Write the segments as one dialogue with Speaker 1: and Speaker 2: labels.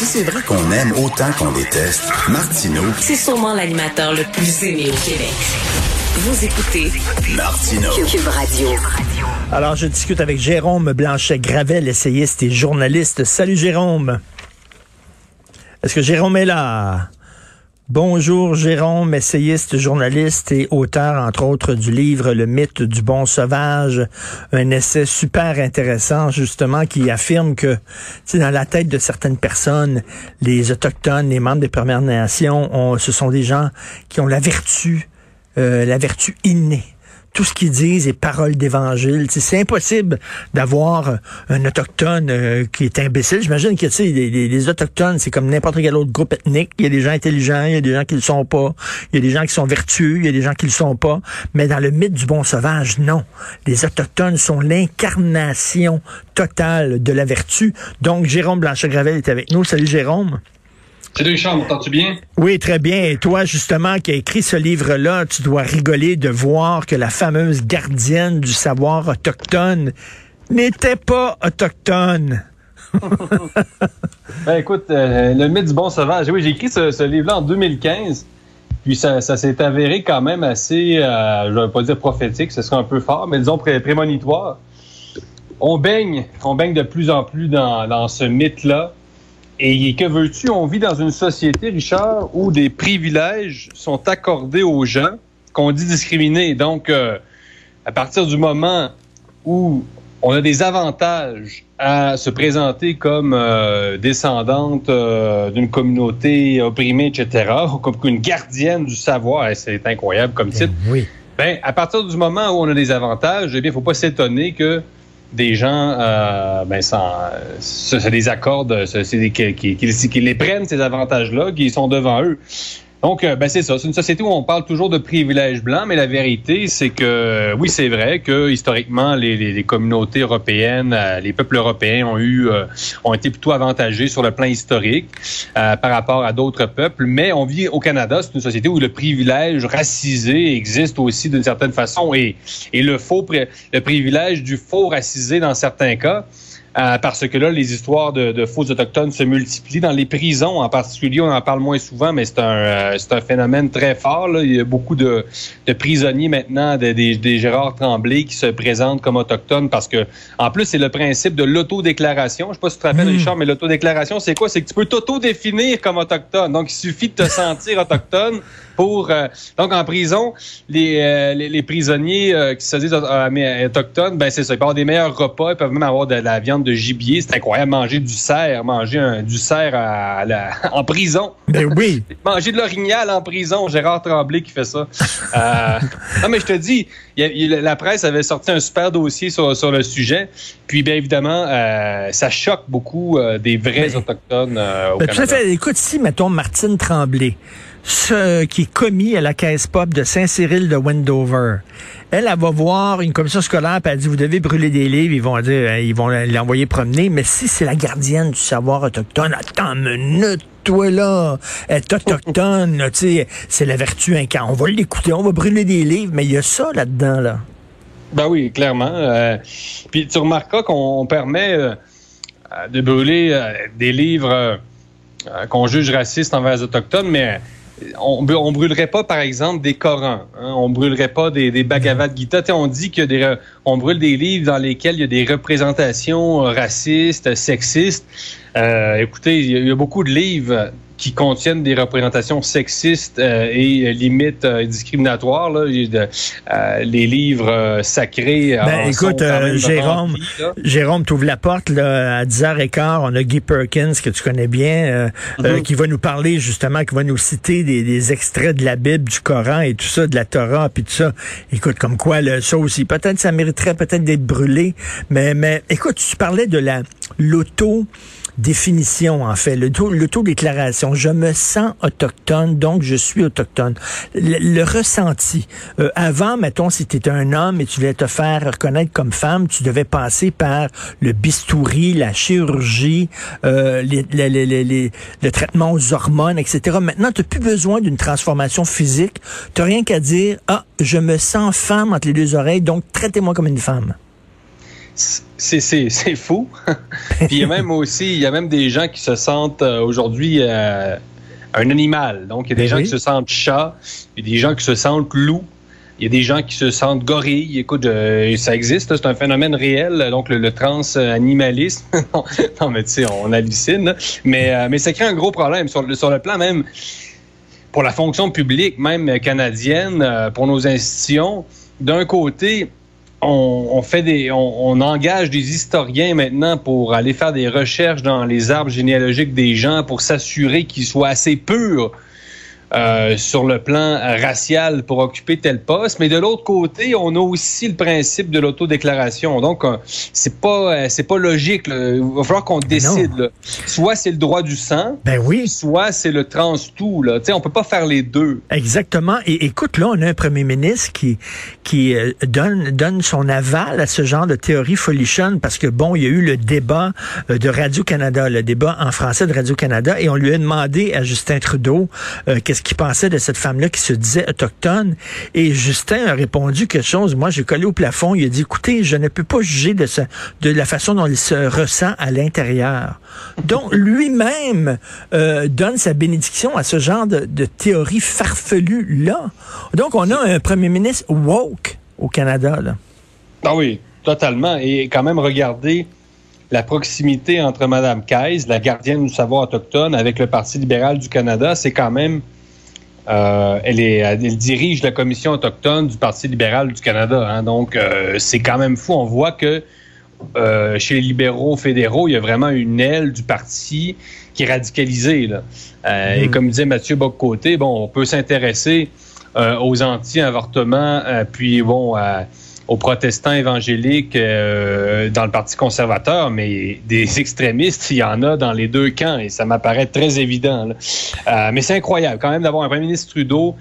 Speaker 1: Si c'est vrai qu'on aime autant qu'on déteste, Martineau,
Speaker 2: C'est sûrement l'animateur le plus aimé au Québec. Vous écoutez
Speaker 1: Martineau.
Speaker 2: Cube Radio.
Speaker 3: Alors, je discute avec Jérôme Blanchet-Gravel, essayiste et journaliste. Salut Jérôme. Est-ce que Jérôme est là? Bonjour Jérôme, essayiste, journaliste et auteur, entre autres, du livre Le mythe du bon sauvage, un essai super intéressant, justement, qui affirme que, dans la tête de certaines personnes, les Autochtones, les membres des Premières Nations, ce sont des gens qui ont la vertu, euh, la vertu innée tout ce qu'ils disent est parole d'évangile. C'est impossible d'avoir un autochtone euh, qui est imbécile. J'imagine que les, les- les autochtones, c'est comme n'importe quel autre groupe ethnique. Il y a des gens intelligents, il y a des gens qui le sont pas, il y a des gens qui sont vertueux, il y a des gens qui le sont pas. Mais dans le mythe du bon sauvage, non. Les autochtones sont l'incarnation totale de la vertu. Donc, Jérôme Blanchet-Gravel est avec nous. Salut Jérôme.
Speaker 4: Salut Richard, m'entends-tu bien?
Speaker 3: Oui, très bien. Et toi, justement, qui as écrit ce livre-là, tu dois rigoler de voir que la fameuse gardienne du savoir autochtone n'était pas autochtone.
Speaker 4: Ben écoute, euh, le mythe du bon sauvage. Oui, j'ai écrit ce, ce livre-là en 2015. Puis ça, ça s'est avéré quand même assez, euh, je vais pas dire prophétique, ce serait un peu fort, mais disons pré- prémonitoire. On baigne, on baigne de plus en plus dans, dans ce mythe-là. Et que veux-tu? On vit dans une société, Richard, où des privilèges sont accordés aux gens qu'on dit discriminés. Donc, euh, à partir du moment où on a des avantages à se présenter comme euh, descendante euh, d'une communauté opprimée, etc., ou comme une gardienne du savoir, et c'est incroyable comme titre.
Speaker 3: Oui.
Speaker 4: Ben, à partir du moment où on a des avantages, eh bien, il faut pas s'étonner que des gens, euh, ben, se les accordent, se- c'est des- qui, qui- qui- qui les prennent ces avantages-là, qui sont devant eux. Donc, euh, ben, c'est ça. C'est une société où on parle toujours de privilèges blancs, mais la vérité, c'est que oui, c'est vrai que historiquement, les, les- les communautés européennes, euh, les peuples européens ont eu, euh, ont été plutôt avantagés sur le plan historique euh, par rapport à d'autres peuples. Mais on vit au Canada, c'est une société où le privilège racisé existe aussi d'une certaine façon et, et le faux, le privilège du faux racisé dans certains cas. Euh, parce que là, les histoires de, de faux autochtones se multiplient. Dans les prisons, en particulier, on en parle moins souvent, mais c'est un, euh, c'est un phénomène très fort. Là. Il y a beaucoup de, de prisonniers maintenant, de- des, des Gérard Tremblay qui se présentent comme autochtones parce que, en plus, c'est le principe de l'autodéclaration. Je sais pas si tu te rappelles,
Speaker 3: Mm.
Speaker 4: Richard, mais l'autodéclaration, c'est quoi? C'est que tu peux t'autodéfinir comme autochtone. Donc, il suffit de te sentir autochtone pour... euh, donc, en prison, les, euh, les, les prisonniers euh, qui se disent euh, autochtones, ben c'est ça. Ils peuvent avoir des meilleurs repas, ils peuvent même avoir de, la viande de gibier. C'est incroyable, manger du cerf, manger un, du cerf à la- en prison.
Speaker 3: Ben oui.
Speaker 4: Manger de l'orignal en prison, Gérard Tremblay qui fait ça. Euh, non, mais je te dis, il y a- il y a- la presse avait sorti un super dossier sur, sur le sujet. Puis, bien évidemment, euh, ça choque beaucoup euh, des vrais
Speaker 3: Mais-
Speaker 4: autochtones au
Speaker 3: Ben,
Speaker 4: Canada.
Speaker 3: fait. Écoute, si, mettons, Martine Tremblay, ce qui est commis à la caisse pop de Saint-Cyril de Wendover, elle, elle va voir une commission scolaire, puis elle dit, vous devez brûler des livres, ils vont dire, euh, ils vont l'envoyer promener, mais si c'est la gardienne du savoir autochtone, attends une minute, toi là, elle est autochtone, tu sais, c'est la vertu incarnée. On va l'écouter, on va brûler des livres, mais il y a ça là-dedans, là.
Speaker 4: Ben oui, clairement. Euh, puis tu remarqueras qu'on on permet euh, de brûler des livres qu'on juge racistes envers les Autochtones, mais on, brûlerait pas, par exemple, des Corans. Hein, on brûlerait pas des, des Bhagavad Gita. Tu sais, on dit que des, on brûle des livres dans lesquels il y a des représentations racistes, sexistes. Euh, écoutez, il y, a- il y a beaucoup de livres qui contiennent des représentations sexistes euh, et euh, limite euh, discriminatoires. Là. De- euh, les livres euh, sacrés.
Speaker 3: Ben,
Speaker 4: en
Speaker 3: écoute, euh, Jérôme,
Speaker 4: remplis.
Speaker 3: Jérôme, tu ouvres la porte là, à 10h15. On a Guy Perkins, que tu connais bien, euh, euh,
Speaker 4: Mhm.
Speaker 3: qui va nous parler justement, qui va nous citer des, des extraits de la Bible, du Coran et tout ça, de la Torah, puis tout ça. Écoute, comme quoi, ça aussi, peut-être ça mériterait peut-être d'être brûlé. Mais, mais écoute, tu parlais de la l'auto définition, en fait, l'autodéclaration. Je me sens autochtone, donc je suis autochtone. Le, ressenti. Euh, avant, mettons, si tu étais un homme et tu voulais te faire reconnaître comme femme, tu devais passer par le bistouri, la chirurgie, euh, les, les, les, le traitement aux hormones, etc. Maintenant, tu n'as plus besoin d'une transformation physique. Tu rien qu'à dire, ah, je me sens femme entre les deux oreilles, donc traitez-moi comme une femme
Speaker 4: c'est fou. Puis il y a même aussi, il y a même des gens qui se sentent euh, aujourd'hui euh, un animal. Donc il y a des ben gens qui se sentent chat, il y a des gens qui se sentent loup. Il y a des gens qui se sentent gorille. Écoute, euh, ça existe, c'est un phénomène réel. Donc le, transanimalisme, non, mais tu sais, on hallucine. Mais mais ça crée un gros problème sur le sur le plan même pour la fonction publique, même canadienne, pour nos institutions. D'un côté, on, fait des, on, engage des historiens maintenant pour aller faire des recherches dans les arbres généalogiques des gens pour s'assurer qu'ils soient assez purs euh, sur le plan racial pour occuper tel poste, mais de l'autre côté, on a aussi le principe de l'autodéclaration. Donc, euh, c'est pas euh, c'est pas logique. Il va falloir qu'on décide. Soit c'est le droit du sang,
Speaker 3: ben oui.
Speaker 4: soit c'est le trans tout. Là. sais, on peut pas faire les deux.
Speaker 3: Exactement. Et écoute, là, on a un premier ministre qui qui donne donne son aval à ce genre de théorie folichonne parce que bon, il y a eu le débat de Radio Canada, le débat en français de Radio Canada, et on lui a demandé à Justin Trudeau qu'est-ce qui pensait de cette femme-là qui se disait autochtone. Et Justin a répondu quelque chose. Moi, j'ai collé au plafond. Il a dit, écoutez, je ne peux pas juger de, de la façon dont il se ressent à l'intérieur. Donc, lui-même euh, donne sa bénédiction à ce genre de, de théorie farfelue-là. Donc, on a un premier ministre woke au Canada. Là.
Speaker 4: Ah oui, totalement. Et quand même, regardez la proximité entre Mme Keyes, la gardienne du savoir autochtone, avec le Parti libéral du Canada, c'est quand même euh, elle, est, elle dirige la commission autochtone du Parti libéral du Canada. Hein. donc, euh, c'est quand même fou. On voit que euh, chez les libéraux fédéraux, il y a vraiment une aile du parti qui est radicalisée. Là. Et mm. comme disait Mathieu Boccoté, bon, on peut s'intéresser aux anti-avortements, puis bon, aux protestants évangéliques euh, dans le Parti conservateur, mais des extrémistes, il y en a dans les deux camps et ça m'apparaît très évident. Euh, mais c'est incroyable quand même d'avoir un premier ministre Trudeau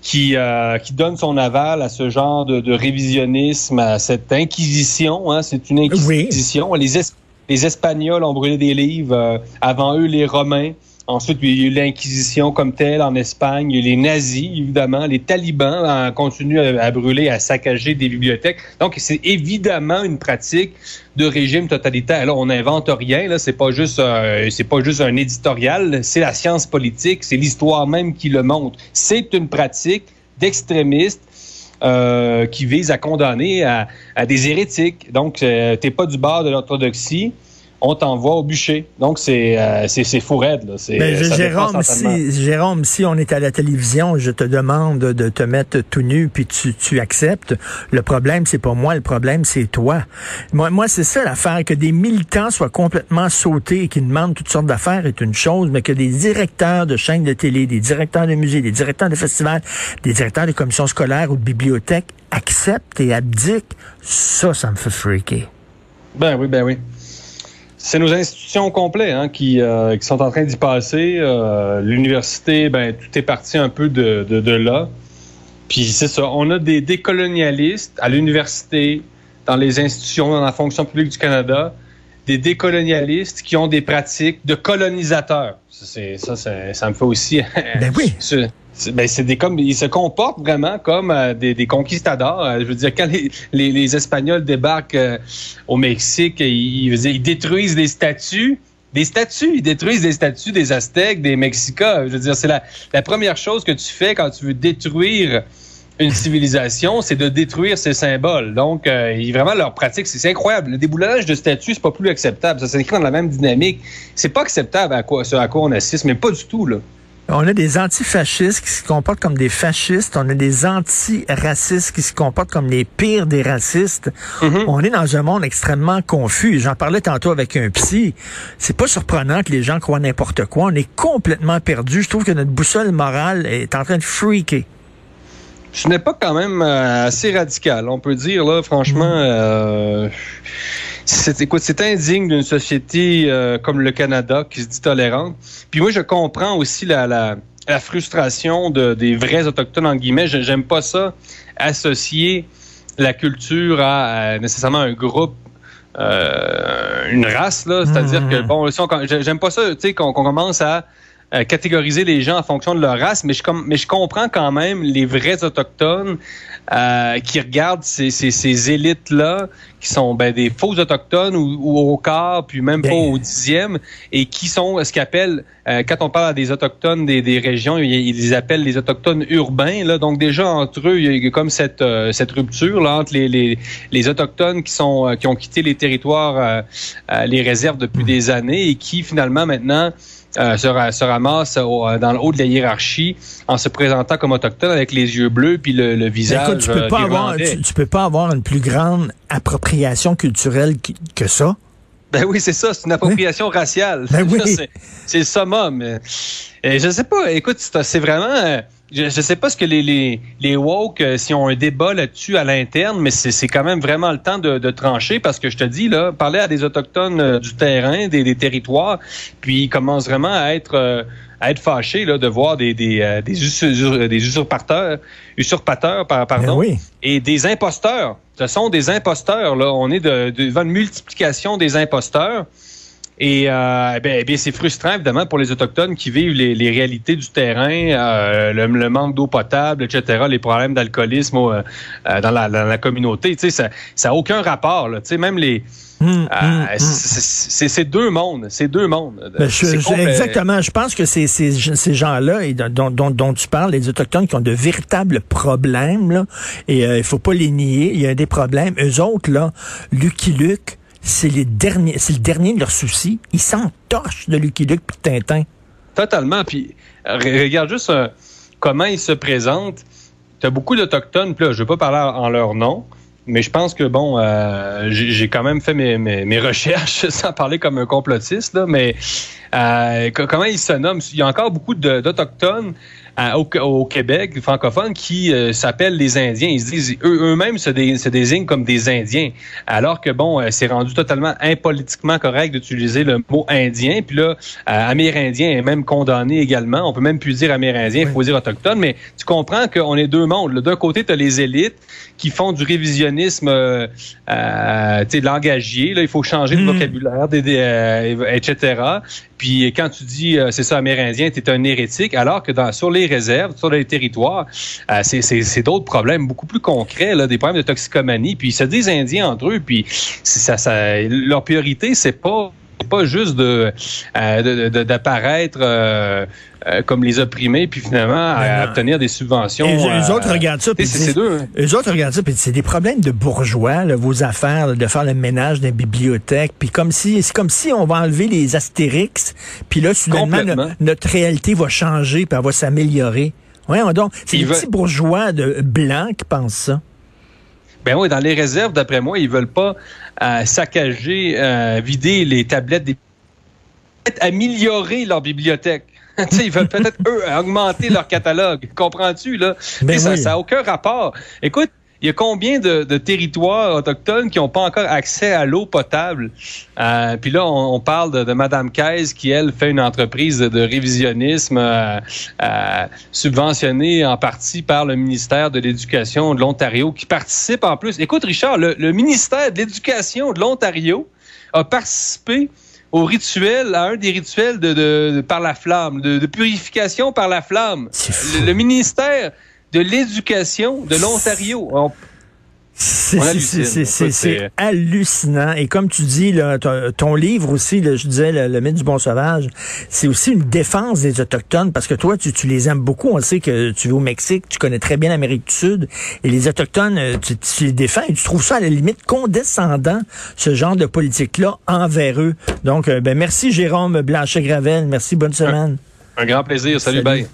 Speaker 4: qui, euh, qui donne son aval à ce genre de, révisionnisme, à cette inquisition. Hein, c'est une inquisition. Les, les Espagnols ont brûlé des livres, avant eux les Romains. Ensuite, il y a eu l'Inquisition comme telle en Espagne, il y a eu les nazis, évidemment, les talibans ont continué à, brûler, à saccager des bibliothèques. Donc, c'est évidemment une pratique de régime totalitaire. Là, on n'invente rien, là, c'est pas juste euh, c'est pas juste un éditorial, c'est la science politique, c'est l'histoire même qui le montre. C'est une pratique d'extrémistes euh, qui vise à condamner à, des hérétiques. Donc, euh, t'es pas du bord de l'orthodoxie on t'envoie au bûcher. Donc, c'est euh, c'est fou raide. Là.
Speaker 3: Ben, Jérôme, si, Jérôme, si on est à la télévision, je te demande de te mettre tout nu, puis tu, tu acceptes. Le problème, c'est pas moi, le problème, c'est toi. Moi, moi c'est ça l'affaire, que des militants soient complètement sautés et qui demandent toutes sortes d'affaires est une chose, mais que des directeurs de chaînes de télé, des directeurs de musées, des directeurs de festivals, des directeurs de commissions scolaires ou de bibliothèques acceptent et abdiquent, ça, ça me fait freaker.
Speaker 4: Ben oui, ben oui c'est nos institutions complètes hein, qui, euh, qui, sont en train d'y passer. Euh, l'université, ben tout est parti un peu de, de, de là. Puis c'est ça, on a des décolonialistes à l'université, dans les institutions, dans la fonction publique du Canada, des décolonialistes qui ont des pratiques de colonisateurs. C'est ça, ça me fait aussi.
Speaker 3: Ben oui.
Speaker 4: Ben, c'est des comme ils se comportent vraiment comme euh, des, des, conquistadors. Euh, je veux dire, quand les, les, Espagnols débarquent euh, au Mexique, ils, ils, détruisent des statues. Des statues, ils détruisent des statues des Aztèques, des Mexicas. Je veux dire, c'est la, la première chose que tu fais quand tu veux détruire une civilisation, c'est de détruire ses symboles. Donc, euh, vraiment, leur pratique, c'est incroyable. Le déboulonnage de statues, c'est pas plus acceptable. Ça s'inscrit dans la même dynamique. C'est pas acceptable à quoi, ce à quoi on assiste, mais pas du tout, là.
Speaker 3: On a des antifascistes qui se comportent comme des fascistes. On a des antiracistes qui se comportent comme les pires des racistes. Mm-hmm. On est dans un monde extrêmement confus. J'en parlais tantôt avec un psy. C'est pas surprenant que les gens croient n'importe quoi. On est complètement perdu. Je trouve que notre boussole morale est en train de freaker.
Speaker 4: Ce n'est pas quand même euh, assez radical, on peut dire là. Franchement, mm. euh, c'est, écoute, c'est indigne d'une société euh, comme le Canada qui se dit tolérante. Puis moi, je comprends aussi la, la, la frustration de, des vrais autochtones en guillemets. J'aime pas ça associer la culture à, à nécessairement un groupe. euh, une race là, c'est-à-dire
Speaker 3: Mhm.
Speaker 4: que bon, si on- j'ai- j'aime pas ça, tu sais, qu'on qu'on commence à euh, catégoriser les gens en fonction de leur race, mais je, com- mais je comprends quand même les vrais autochtones euh, qui regardent ces, ces, ces élites-là, qui sont ben, des faux autochtones ou, ou au quart, puis même
Speaker 3: Ben-
Speaker 4: pas au dixième, et qui sont ce qu'appellent, euh, quand on parle à des autochtones des, des régions, ils, ils les appellent les autochtones urbains. Là, donc déjà entre eux, il y a comme cette, euh, cette rupture là, entre les, les, les autochtones qui sont euh, qui ont quitté les territoires, les réserves depuis des années, et qui finalement maintenant euh, se, ra- se ramassent au- euh, dans le haut de la hiérarchie en se présentant comme autochtone avec les yeux bleus puis le, le
Speaker 3: Ben,
Speaker 4: visage
Speaker 3: écoute, tu peux
Speaker 4: euh,
Speaker 3: pas avoir, tu, tu peux pas avoir une plus grande appropriation culturelle que ça.
Speaker 4: Ben oui, c'est ça, c'est une appropriation raciale.
Speaker 3: Ben oui.
Speaker 4: C'est- le summum. Et je sais pas, écoute, c'est c'est vraiment... Je, je sais pas ce que les, les, les woke, euh, s'ils ont un débat là-dessus à l'interne, mais c'est c'est quand même vraiment le temps de, de trancher parce que je te dis, là, parler à des Autochtones euh, du terrain, des, des territoires, puis ils commencent vraiment à être... euh, à être fâchés là, de voir des, des, euh, des, usur- des usurpateurs, usurpateurs par- pardon,
Speaker 3: Ben oui.
Speaker 4: et des imposteurs. Ce sont des imposteurs. Là. On est de- devant une multiplication des imposteurs. Et euh, bien, c'est frustrant, évidemment, pour les Autochtones qui vivent les, les réalités du terrain, euh, le, le manque d'eau potable, etc., les problèmes d'alcoolisme euh, euh, dans, la, dans la communauté. Tu sais, ça ça a aucun rapport. Là. Tu sais, même les...
Speaker 3: Hum,
Speaker 4: euh,
Speaker 3: hum, hum.
Speaker 4: c'est- deux mondes. C'est deux mondes.
Speaker 3: Ben, je- je- exactement. Je pense que c'est ces, ces gens-là dont, dont, dont tu parles, les Autochtones qui ont de véritables problèmes, là, et euh, il faut pas les nier, il y a des problèmes. Eux autres, là, Lucky Luke, c'est le dernier de leurs soucis. Ils s'entorchent de Lucky Luke de Tintin.
Speaker 4: Totalement. Puis euh, re- regarde juste euh, comment ils se présentent. Tu as beaucoup d'Autochtones, puis je ne veux pas parler en leur nom, mais je pense que, bon, euh, j'ai j'ai quand même fait mes, mes, mes recherches sans parler comme un complotiste, là, mais euh, co- comment ils se nomment? Il y a encore beaucoup d'Autochtones euh, au, au Québec, francophones, qui euh, s'appellent les Indiens. Ils se disent, eux- eux-mêmes se, dé- se désignent comme des Indiens, alors que, bon, euh, c'est rendu totalement impolitiquement correct d'utiliser le mot Indien. Puis là, Amérindien est même condamné également. On peut même plus dire Amérindien, il faut dire autochtone. Mais tu comprends qu'on est deux mondes. D'un côté, tu as les élites qui font du révisionnisme euh, euh, tu sais, langagier. Là, il faut changer de
Speaker 3: Mm.
Speaker 4: vocabulaire, des, des, etc. Puis quand tu dis euh, c'est ça amérindien, tu es un hérétique, alors que sur les réserves, sur les territoires, euh, c'est- d'autres problèmes beaucoup plus concrets, des problèmes de toxicomanie. Puis ils se disent indiens entre eux, puis ça, leur priorité, c'est pas c'est pas juste de euh, d'apparaître euh, euh, comme les opprimés, puis finalement à, obtenir des subventions.
Speaker 3: Et eux
Speaker 4: euh,
Speaker 3: autres regardent ça,
Speaker 4: c'est deux. hein.
Speaker 3: Autres regardent ça, puis c'est des problèmes de bourgeois, là, vos affaires, là, de faire le ménage des bibliothèques, puis comme si c'est comme si on va enlever les astérix, puis là soudainement no- notre réalité va changer, puis elle va s'améliorer. Voyons donc, c'est les
Speaker 4: veulent-
Speaker 3: petits bourgeois de blancs qui pensent ça.
Speaker 4: Ben oui, dans les réserves, d'après moi, ils veulent pas euh, saccager, euh, vider les tablettes des peut-être améliorer leur bibliothèque. Tu sais, ils veulent peut-être, eux, augmenter leur catalogue. Comprends-tu, là?
Speaker 3: Ben oui.
Speaker 4: Ça n'a aucun rapport. Écoute, il y a combien de, de territoires autochtones qui n'ont pas encore accès à l'eau potable? Euh, Puis là, on, on parle de, de Mme Caise qui, elle, fait une entreprise de, de révisionnisme euh, euh, subventionnée en partie par le ministère de l'Éducation de l'Ontario qui participe en plus. Écoute, Richard, le, le ministère de l'Éducation de l'Ontario a participé au rituel, à un des rituels de, de- de- par la flamme, de, de purification par la flamme. Le ministère de l'Éducation de l'Ontario. On-
Speaker 3: C'est hallucinant. Et comme tu dis, là, ton, livre aussi, là, je disais, le, le mythe du bon sauvage, c'est aussi une défense des Autochtones parce que toi, tu, tu les aimes beaucoup. On sait que tu vis au Mexique, tu connais très bien l'Amérique du Sud. Et les Autochtones, euh, tu, tu les défends et tu trouves ça à la limite condescendant, ce genre de politique-là envers eux. Donc, euh, ben, merci Jérôme Blanchet-Gravel. Merci, bonne semaine.
Speaker 4: un grand plaisir. Salut,
Speaker 3: Salut.
Speaker 4: bye.